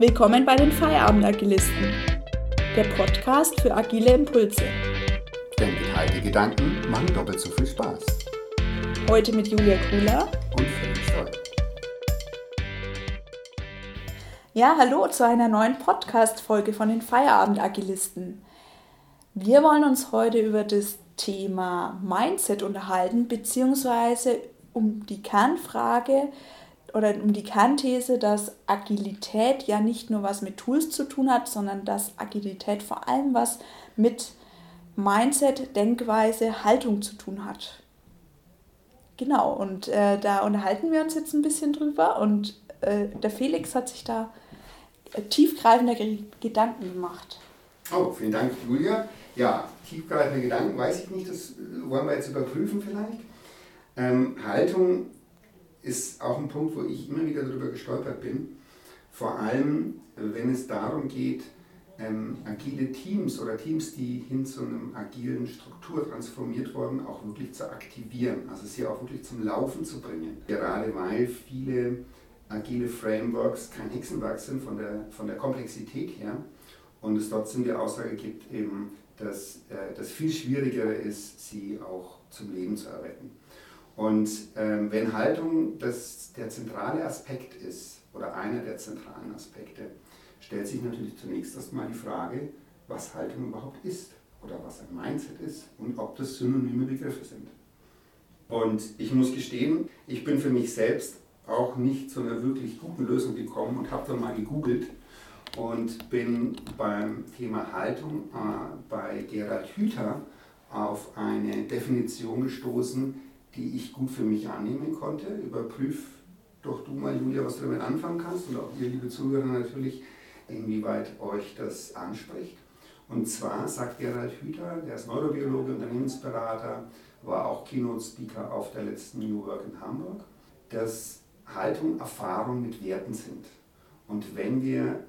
Willkommen bei den Feierabend-Agilisten, der Podcast für agile Impulse. Denn geteilte Gedanken machen doppelt so viel Spaß. Heute mit Julia Kula Und Felix Doll. Ja, hallo zu einer neuen Podcast-Folge von den Feierabend-Agilisten. Wir wollen uns heute über das Thema Mindset unterhalten, beziehungsweise um die Kernfrage oder um die Kernthese, dass Agilität ja nicht nur was mit Tools zu tun hat, sondern dass Agilität vor allem was mit Mindset, Denkweise, Haltung zu tun hat. Genau, und äh, da unterhalten wir uns jetzt ein bisschen drüber und äh, der Felix hat sich da äh, tiefgreifende Ge Gedanken gemacht. Oh, vielen Dank, Julia. Ja, tiefgreifende Gedanken, weiß ich nicht, das wollen wir jetzt überprüfen vielleicht. Ähm, Haltung ist auch ein Punkt, wo ich immer wieder darüber gestolpert bin. Vor allem, wenn es darum geht, ähm, agile Teams oder Teams, die hin zu einem agilen Struktur transformiert wurden, auch wirklich zu aktivieren, also sie auch wirklich zum Laufen zu bringen. Gerade weil viele agile Frameworks kein Hexenwerk sind von der, von der Komplexität her und es trotzdem die Aussage gibt, eben, dass äh, das viel schwieriger ist, sie auch zum Leben zu erwecken. Und ähm, wenn Haltung das, der zentrale Aspekt ist oder einer der zentralen Aspekte, stellt sich natürlich zunächst erstmal die Frage, was Haltung überhaupt ist oder was ein Mindset ist und ob das synonyme Begriffe sind. Und ich muss gestehen, ich bin für mich selbst auch nicht zu einer wirklich guten Lösung gekommen und habe dann mal gegoogelt und bin beim Thema Haltung äh, bei Gerald Hüther auf eine Definition gestoßen, die ich gut für mich annehmen konnte. Überprüf doch du mal, Julia, was du damit anfangen kannst und auch ihr, liebe Zuhörer, natürlich, inwieweit euch das anspricht. Und zwar sagt Gerald Hüther, der ist Neurobiologe, Unternehmensberater, war auch Keynote-Speaker auf der letzten New Work in Hamburg, dass Haltung Erfahrung mit Werten sind. Und wenn wir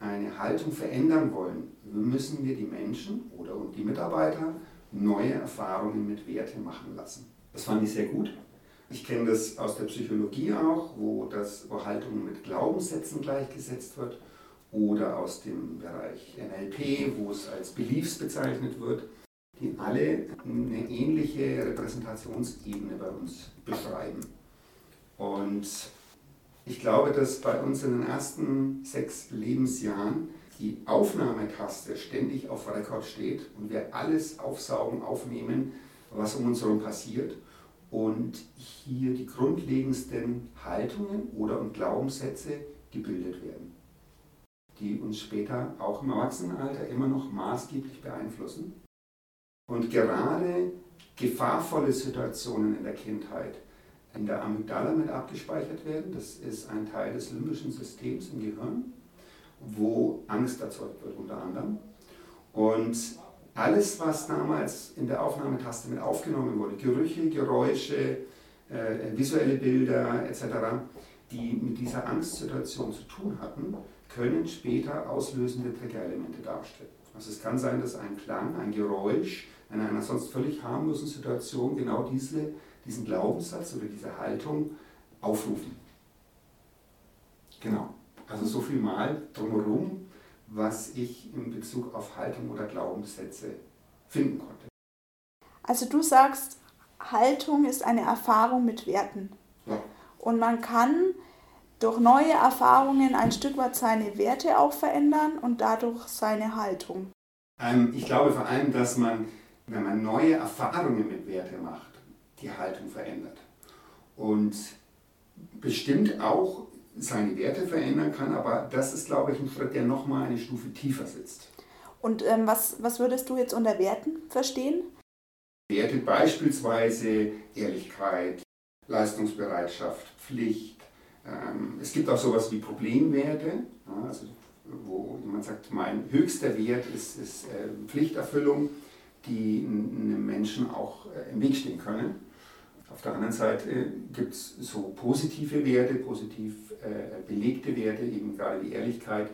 eine Haltung verändern wollen, müssen wir die Menschen oder die Mitarbeiter neue Erfahrungen mit Werte machen lassen. Das fand ich sehr gut. Ich kenne das aus der Psychologie auch, wo, das, wo Haltung mit Glaubenssätzen gleichgesetzt wird oder aus dem Bereich NLP, wo es als Beliefs bezeichnet wird, die alle eine ähnliche Repräsentationsebene bei uns beschreiben. Und ich glaube, dass bei uns in den ersten sechs Lebensjahren die Aufnahmetaste ständig auf Rekord steht und wir alles aufsaugen, aufnehmen, was um uns herum passiert und hier die grundlegendsten Haltungen oder und Glaubenssätze gebildet werden, die uns später auch im Erwachsenenalter immer noch maßgeblich beeinflussen. Und gerade gefahrvolle Situationen in der Kindheit in der Amygdala mit abgespeichert werden. Das ist ein Teil des limbischen Systems im Gehirn, wo Angst erzeugt wird unter anderem. Und alles, was damals in der Aufnahmetaste mit aufgenommen wurde, Gerüche, Geräusche, äh, visuelle Bilder etc., die mit dieser Angstsituation zu tun hatten, können später auslösende Triggerelemente darstellen. Also es kann sein, dass ein Klang, ein Geräusch in einer sonst völlig harmlosen Situation genau diese, diesen Glaubenssatz oder diese Haltung aufrufen. Genau. Also so viel mal drumherum was ich in Bezug auf Haltung oder Glaubenssätze finden konnte. Also du sagst, Haltung ist eine Erfahrung mit Werten. Ja. Und man kann durch neue Erfahrungen ein Stück weit seine Werte auch verändern und dadurch seine Haltung. Ähm, ich glaube vor allem, dass man, wenn man neue Erfahrungen mit Werte macht, die Haltung verändert. Und bestimmt auch seine Werte verändern kann, aber das ist, glaube ich, ein Schritt, der nochmal eine Stufe tiefer sitzt. Und ähm, was, was würdest du jetzt unter Werten verstehen? Werte beispielsweise Ehrlichkeit, Leistungsbereitschaft, Pflicht. Ähm, es gibt auch sowas wie Problemwerte, ja, also wo jemand sagt, mein höchster Wert ist, ist äh, Pflichterfüllung, die einem Menschen auch äh, im Weg stehen können. Auf der anderen Seite gibt es so positive Werte, positiv äh, belegte Werte, eben gerade die Ehrlichkeit,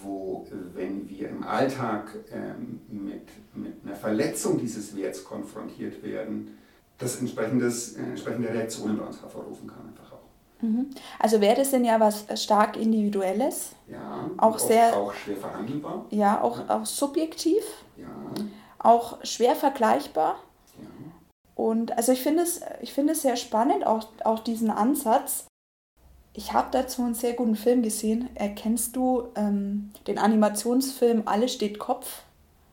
wo, äh, wenn wir im Alltag ähm, mit, mit einer Verletzung dieses Werts konfrontiert werden, das entsprechendes, äh, entsprechende Reaktionen bei uns hervorrufen kann, einfach auch. Mhm. Also Werte sind ja was stark Individuelles. Ja, auch sehr. Auch schwer verhandelbar. Ja, auch, ja. auch subjektiv. Ja. Auch schwer vergleichbar. Und also ich finde es, ich finde es sehr spannend, auch, auch diesen Ansatz. Ich habe dazu einen sehr guten Film gesehen. Erkennst du ähm, den Animationsfilm Alles steht Kopf?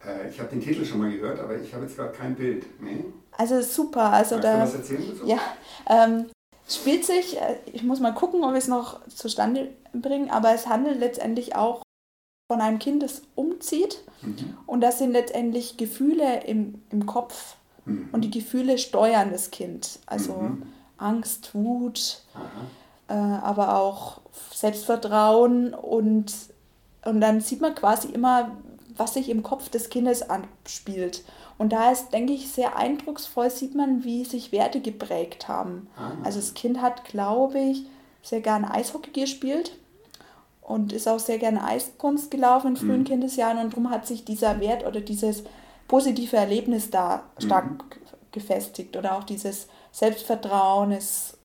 Äh, ich habe den Titel schon mal gehört, aber ich habe jetzt gerade kein Bild. Nee? Also super. Also Magst da, du was erzählen dazu? Ja, ähm, spielt sich, äh, ich muss mal gucken, ob wir es noch zustande bringen, aber es handelt letztendlich auch von einem Kind, das umzieht. Mhm. Und das sind letztendlich Gefühle im, im Kopf. Mhm. Und die Gefühle steuern das Kind. Also mhm. Angst, Wut, äh, aber auch Selbstvertrauen. Und, und dann sieht man quasi immer, was sich im Kopf des Kindes abspielt. Und da ist, denke ich, sehr eindrucksvoll, sieht man, wie sich Werte geprägt haben. Ah. Also das Kind hat, glaube ich, sehr gerne Eishockey gespielt und ist auch sehr gerne Eiskunst gelaufen in frühen mhm. Kindesjahren und darum hat sich dieser Wert oder dieses positive Erlebnis da stark mhm. gefestigt oder auch dieses Selbstvertrauen ist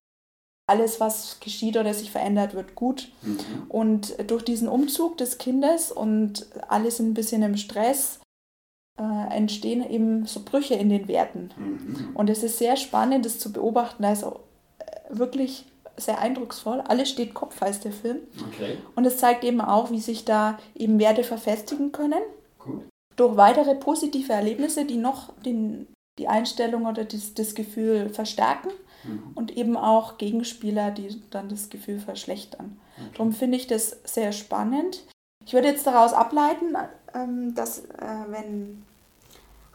alles, was geschieht oder sich verändert, wird gut. Mhm. Und durch diesen Umzug des Kindes und alles ein bisschen im Stress äh, entstehen eben so Brüche in den Werten. Mhm. Und es ist sehr spannend, das zu beobachten. Also wirklich sehr eindrucksvoll. Alles steht Kopf, heißt der Film. Okay. Und es zeigt eben auch, wie sich da eben Werte verfestigen können. Durch weitere positive Erlebnisse, die noch den, die Einstellung oder das, das Gefühl verstärken. Mhm. Und eben auch Gegenspieler, die dann das Gefühl verschlechtern. Okay. Darum finde ich das sehr spannend. Ich würde jetzt daraus ableiten, ähm, dass äh, wenn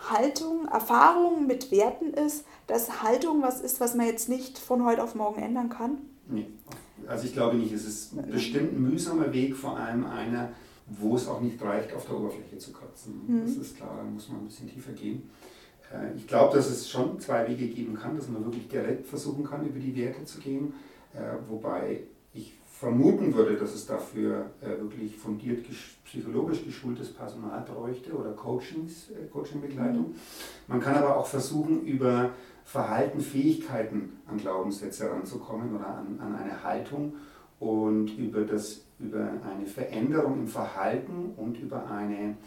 Haltung, Erfahrung mit Werten ist, dass Haltung was ist, was man jetzt nicht von heute auf morgen ändern kann? Nee, also ich glaube nicht. Es ist bestimmt ein mühsamer Weg, vor allem einer, wo es auch nicht reicht, auf der Oberfläche zu kratzen. Mhm. Das ist klar, da muss man ein bisschen tiefer gehen. Äh, ich glaube, dass es schon zwei Wege geben kann, dass man wirklich direkt versuchen kann, über die Werte zu gehen, äh, wobei ich vermuten würde, dass es dafür äh, wirklich fundiert psychologisch geschultes Personal bräuchte oder Coachings, Coachingbegleitung. Mhm. Man kann aber auch versuchen, über Verhalten, Fähigkeiten an Glaubenssätze ranzukommen oder an, an eine Haltung und über, das, über eine Veränderung im Verhalten und über, eine,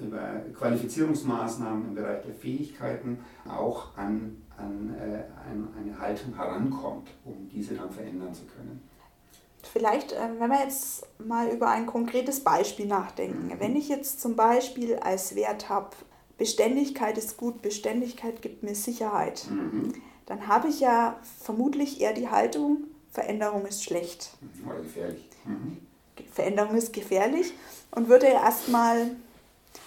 über Qualifizierungsmaßnahmen im Bereich der Fähigkeiten auch an, an, äh, an eine Haltung herankommt, um diese dann verändern zu können. Vielleicht, ähm, wenn wir jetzt mal über ein konkretes Beispiel nachdenken. Mhm. Wenn ich jetzt zum Beispiel als Wert habe, Beständigkeit ist gut, Beständigkeit gibt mir Sicherheit, mhm. dann habe ich ja vermutlich eher die Haltung, Veränderung ist schlecht. Mhm. Oder gefährlich. Mhm. Veränderung ist gefährlich und würde erstmal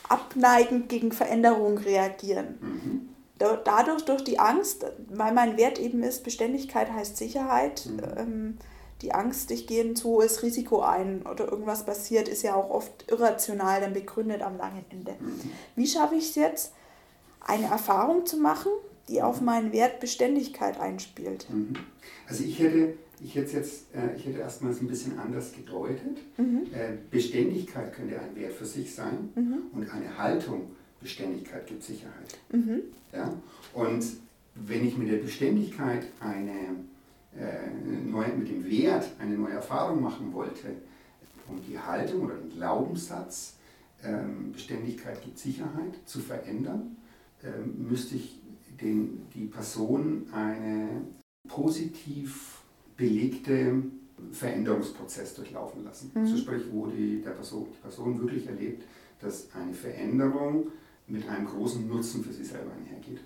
abneigend gegen Veränderung reagieren. Mhm. Dadurch, durch die Angst, weil mein Wert eben ist, Beständigkeit heißt Sicherheit, mhm. ähm, die Angst, ich gehe ein zu hohes Risiko ein oder irgendwas passiert, ist ja auch oft irrational dann begründet am langen Ende. Mhm. Wie schaffe ich es jetzt, eine Erfahrung zu machen, die auf meinen Wert Beständigkeit einspielt? Mhm. Also ich hätte, ich hätte jetzt, äh, ich hätte erstmals ein bisschen anders gedeutet. Mhm. Äh, Beständigkeit könnte ein Wert für sich sein mhm. und eine Haltung, Beständigkeit gibt Sicherheit. Mhm. Ja? Und wenn ich mit der Beständigkeit eine äh, neu, mit dem Wert eine neue Erfahrung machen wollte, um die Haltung oder den Glaubenssatz, ähm, Beständigkeit gibt Sicherheit, zu verändern, ähm, müsste ich den, die Person eine positiv belegte Veränderungsprozess durchlaufen lassen. Mhm. Also sprich, wo die, der Person, die Person wirklich erlebt, dass eine Veränderung mit einem großen Nutzen für sie selber einhergeht.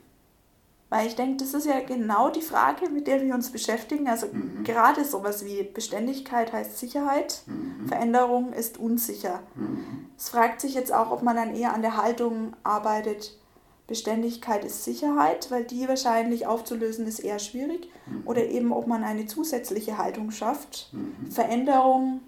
Weil ich denke, das ist ja genau die Frage, mit der wir uns beschäftigen. Also mhm. gerade sowas wie Beständigkeit heißt Sicherheit, mhm. Veränderung ist unsicher. Mhm. Es fragt sich jetzt auch, ob man dann eher an der Haltung arbeitet, Beständigkeit ist Sicherheit, weil die wahrscheinlich aufzulösen ist eher schwierig. Mhm. Oder eben, ob man eine zusätzliche Haltung schafft. Mhm. Veränderung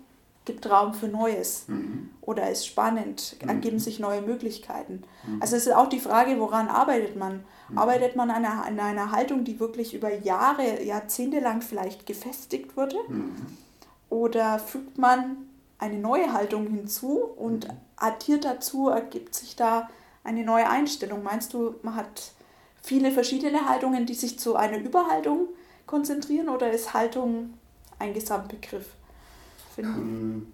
gibt Raum für Neues mhm. oder ist spannend, mhm. ergeben sich neue Möglichkeiten. Mhm. Also es ist auch die Frage, woran arbeitet man? Mhm. Arbeitet man an einer, an einer Haltung, die wirklich über Jahre, Jahrzehnte lang vielleicht gefestigt wurde? Mhm. Oder fügt man eine neue Haltung hinzu und mhm. addiert dazu, ergibt sich da eine neue Einstellung? Meinst du, man hat viele verschiedene Haltungen, die sich zu einer Überhaltung konzentrieren oder ist Haltung ein Gesamtbegriff? Ähm,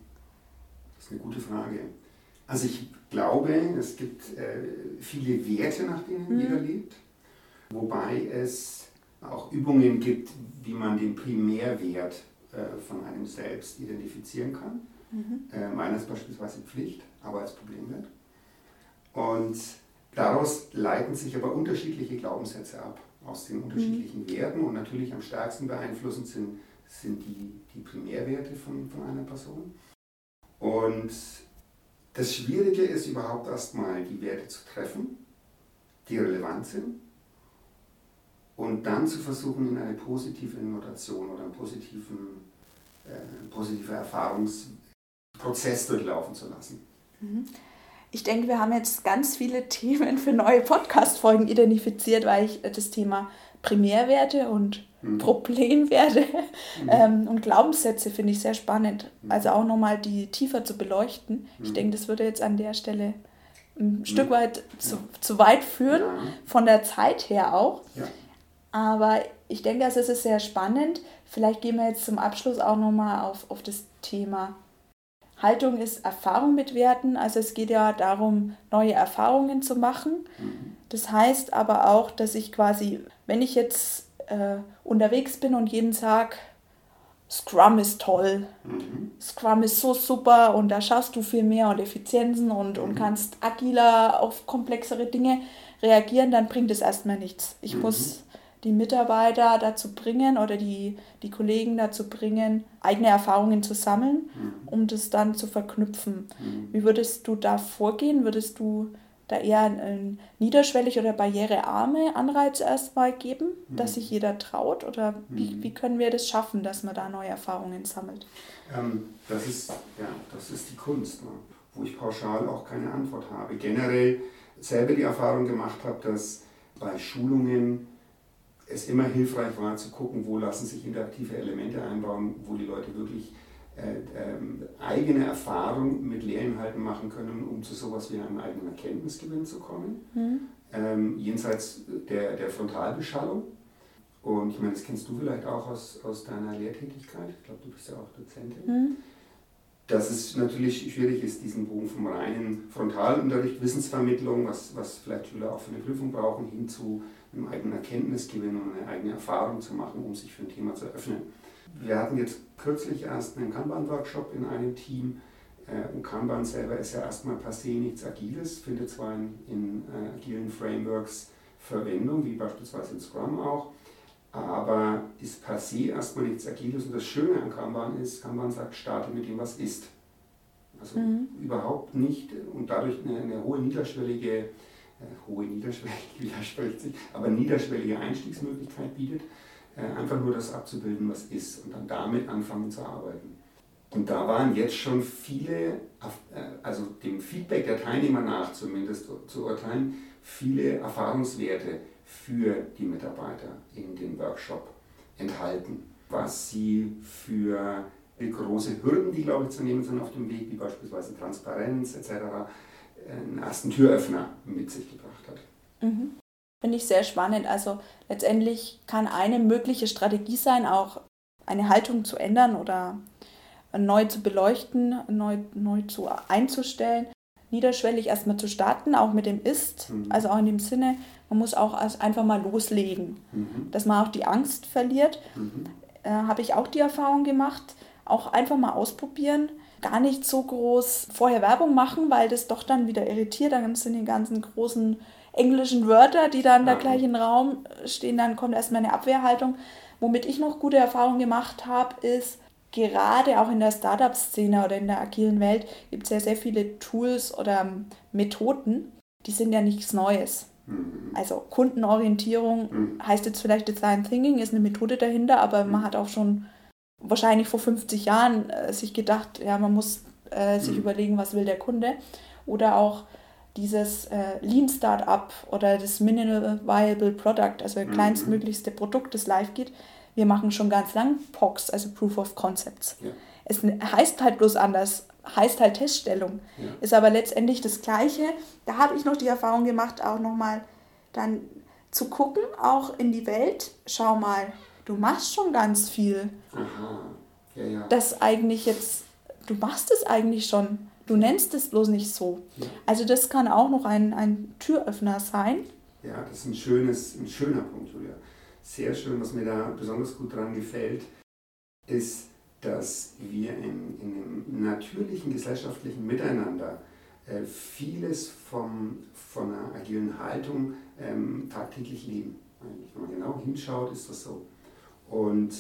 das ist eine gute Frage. Also ich glaube, es gibt äh, viele Werte, nach denen mhm. jeder lebt, wobei es auch Übungen gibt, wie man den Primärwert äh, von einem selbst identifizieren kann. Mhm. Äh, meiner ist beispielsweise Pflicht, aber als Problemwert. Und daraus leiten sich aber unterschiedliche Glaubenssätze ab, aus den unterschiedlichen mhm. Werten. Und natürlich am stärksten beeinflussend sind, sind die, die Primärwerte von, von einer Person. Und das Schwierige ist überhaupt erstmal, die Werte zu treffen, die relevant sind, und dann zu versuchen, in eine positive Notation oder einen positiven, äh, positive Erfahrungsprozess durchlaufen zu lassen. Ich denke, wir haben jetzt ganz viele Themen für neue Podcast-Folgen identifiziert, weil ich das Thema Primärwerte und mhm. Problemwerte mhm. Ähm, und Glaubenssätze finde ich sehr spannend. Mhm. Also auch nochmal die tiefer zu beleuchten. Ich mhm. denke, das würde jetzt an der Stelle ein mhm. Stück weit zu, zu weit führen, ja. von der Zeit her auch. Ja. Aber ich denke, also es ist sehr spannend. Vielleicht gehen wir jetzt zum Abschluss auch nochmal auf, auf das Thema Haltung ist Erfahrung mit Werten. Also es geht ja darum, neue Erfahrungen zu machen. Das heißt aber auch, dass ich quasi, wenn ich jetzt äh, unterwegs bin und jeden Tag Scrum ist toll, mhm. Scrum ist so super und da schaffst du viel mehr und Effizienzen und, mhm. und kannst agiler auf komplexere Dinge reagieren, dann bringt es erstmal nichts. Ich mhm. muss die Mitarbeiter dazu bringen oder die, die Kollegen dazu bringen, eigene Erfahrungen zu sammeln, mhm. um das dann zu verknüpfen. Mhm. Wie würdest du da vorgehen? Würdest du da eher einen niederschwellig oder barrierearme Anreiz erstmal geben, mhm. dass sich jeder traut? Oder wie, mhm. wie können wir das schaffen, dass man da neue Erfahrungen sammelt? Ähm, das, ist, ja, das ist die Kunst, ne? wo ich pauschal auch keine Antwort habe. Generell selber die Erfahrung gemacht habe, dass bei Schulungen es immer hilfreich war zu gucken, wo lassen sich interaktive Elemente einbauen, wo die Leute wirklich äh, ähm, eigene Erfahrung mit Lehrinhalten machen können, um zu sowas wie einem eigenen Erkenntnisgewinn zu kommen, mhm. ähm, jenseits der, der Frontalbeschallung. Und ich meine, das kennst du vielleicht auch aus, aus deiner Lehrtätigkeit. Ich glaube, du bist ja auch Dozentin. Mhm. Dass es natürlich schwierig ist, diesen Bogen vom reinen Frontalunterricht, Wissensvermittlung, was, was vielleicht Schüler auch für eine Prüfung brauchen, hin zu einen eigenen Erkenntnisgewinn und eine eigene Erfahrung zu machen, um sich für ein Thema zu öffnen. Wir hatten jetzt kürzlich erst einen Kanban-Workshop in einem Team. Äh, und Kanban selber ist ja erstmal per se nichts Agiles, findet zwar in, in äh, agilen Frameworks Verwendung, wie beispielsweise in Scrum auch, aber ist per se erstmal nichts Agiles. Und das Schöne an Kanban ist, Kanban sagt, starte mit dem, was ist. Also mhm. überhaupt nicht und dadurch eine, eine hohe niederschwellige hohe niederschwellige, widerspricht sich, aber niederschwellige Einstiegsmöglichkeit bietet, äh, einfach nur das abzubilden, was ist und dann damit anfangen zu arbeiten. Und da waren jetzt schon viele, äh, also dem Feedback der Teilnehmer nach zumindest zu urteilen, viele Erfahrungswerte für die Mitarbeiter in dem Workshop enthalten, was sie für große Hürden, die glaube ich zu nehmen sind auf dem Weg, wie beispielsweise Transparenz etc., einen ersten Türöffner mit sich gebracht hat. Mhm. Finde ich sehr spannend. Also letztendlich kann eine mögliche Strategie sein, auch eine Haltung zu ändern oder neu zu beleuchten, neu, neu zu einzustellen, niederschwellig erstmal zu starten, auch mit dem Ist, mhm. also auch in dem Sinne, man muss auch einfach mal loslegen, mhm. dass man auch die Angst verliert. Mhm. Äh, Habe ich auch die Erfahrung gemacht, auch einfach mal ausprobieren, gar nicht so groß vorher Werbung machen, weil das doch dann wieder irritiert. Dann sind die ganzen großen englischen Wörter, die dann da gleich im Raum stehen. Dann kommt erstmal eine Abwehrhaltung. Womit ich noch gute Erfahrungen gemacht habe, ist, gerade auch in der Startup-Szene oder in der agilen Welt gibt es ja sehr viele Tools oder Methoden, die sind ja nichts Neues. Mhm. Also Kundenorientierung mhm. heißt jetzt vielleicht Design Thinking, ist eine Methode dahinter, aber man mhm. hat auch schon wahrscheinlich vor 50 Jahren äh, sich gedacht, ja, man muss äh, sich mhm. überlegen, was will der Kunde. Oder auch dieses äh, Lean Startup oder das Minimal Viable Product, also mhm. kleinstmöglichste Produkt, das live geht. Wir machen schon ganz lang POCs, also Proof of Concepts. Ja. Es heißt halt bloß anders, heißt halt Teststellung. Ja. Ist aber letztendlich das Gleiche. Da habe ich noch die Erfahrung gemacht, auch nochmal dann zu gucken, auch in die Welt. Schau mal, du machst schon ganz viel. Aha. ja, ja. das eigentlich jetzt, du machst es eigentlich schon, du nennst es bloß nicht so. Ja. Also das kann auch noch ein, ein Türöffner sein. Ja, das ist ein, schönes, ein schöner Punkt, Julia. Sehr schön, was mir da besonders gut dran gefällt, ist, dass wir in, in einem natürlichen gesellschaftlichen Miteinander äh, vieles vom, von einer agilen Haltung ähm, tagtäglich leben. Wenn man genau hinschaut, ist das so. Und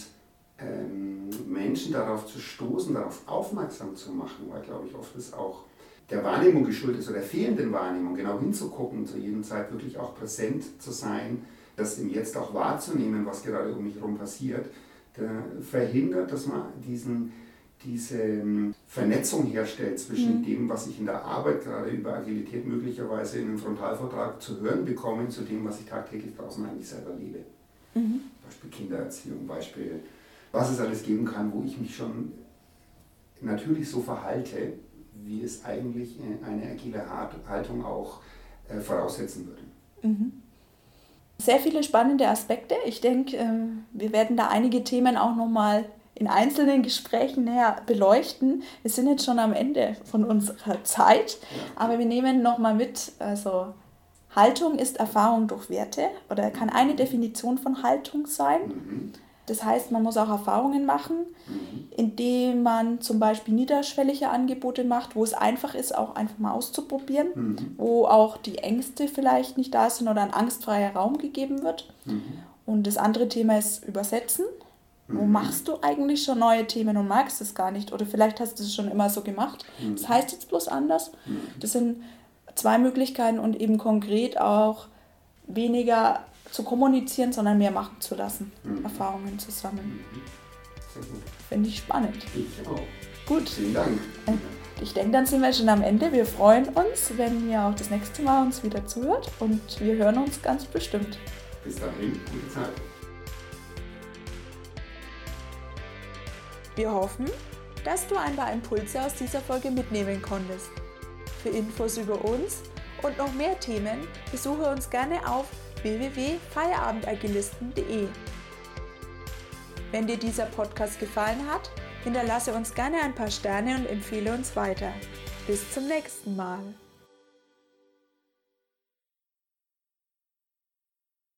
ähm, Menschen darauf zu stoßen, darauf aufmerksam zu machen, weil, glaube ich, oft ist auch der Wahrnehmung geschuldet ist oder der fehlenden Wahrnehmung, genau hinzugucken, zu jedem Zeit wirklich auch präsent zu sein, das im Jetzt auch wahrzunehmen, was gerade um mich herum passiert, verhindert, dass man diesen, diese ähm, Vernetzung herstellt zwischen mhm. dem, was ich in der Arbeit gerade über Agilität möglicherweise in einem Frontalvortrag zu hören bekomme, zu dem, was ich tagtäglich draußen eigentlich selber lebe. Mhm. Beispiel Kindererziehung, Beispiel, was es alles geben kann, wo ich mich schon natürlich so verhalte, wie es eigentlich eine agile Haltung auch äh, voraussetzen würde. Mhm. Sehr viele spannende Aspekte. Ich denke, ähm, wir werden da einige Themen auch nochmal in einzelnen Gesprächen näher beleuchten. Wir sind jetzt schon am Ende von unserer Zeit, aber wir nehmen nochmal mit, also Haltung ist Erfahrung durch Werte oder kann eine Definition von Haltung sein. Mhm. Das heißt, man muss auch Erfahrungen machen, mhm. indem man zum Beispiel niederschwellige Angebote macht, wo es einfach ist, auch einfach mal auszuprobieren, mhm. wo auch die Ängste vielleicht nicht da sind oder ein angstfreier Raum gegeben wird. Mhm. Und das andere Thema ist Übersetzen. Wo machst du eigentlich schon neue Themen und magst es gar nicht? Oder vielleicht hast du es schon immer so gemacht. Das heißt jetzt bloß anders. Das sind zwei Möglichkeiten und eben konkret auch weniger zu kommunizieren, sondern mehr machen zu lassen. Mhm. Erfahrungen zu sammeln. Mhm. Sehr gut. Finde ich spannend. Ich auch. Gut. Vielen Dank. Äh, ich denke, dann sind wir schon am Ende. Wir freuen uns, wenn ihr auch das nächste Mal uns wieder zuhört und wir hören uns ganz bestimmt. Bis dahin, gute Zeit. Wir hoffen, dass du ein paar Impulse aus dieser Folge mitnehmen konntest. Für Infos über uns und noch mehr Themen besuche uns gerne auf www.feierabendagilisten.de. Wenn dir dieser Podcast gefallen hat, hinterlasse uns gerne ein paar Sterne und empfehle uns weiter. Bis zum nächsten Mal.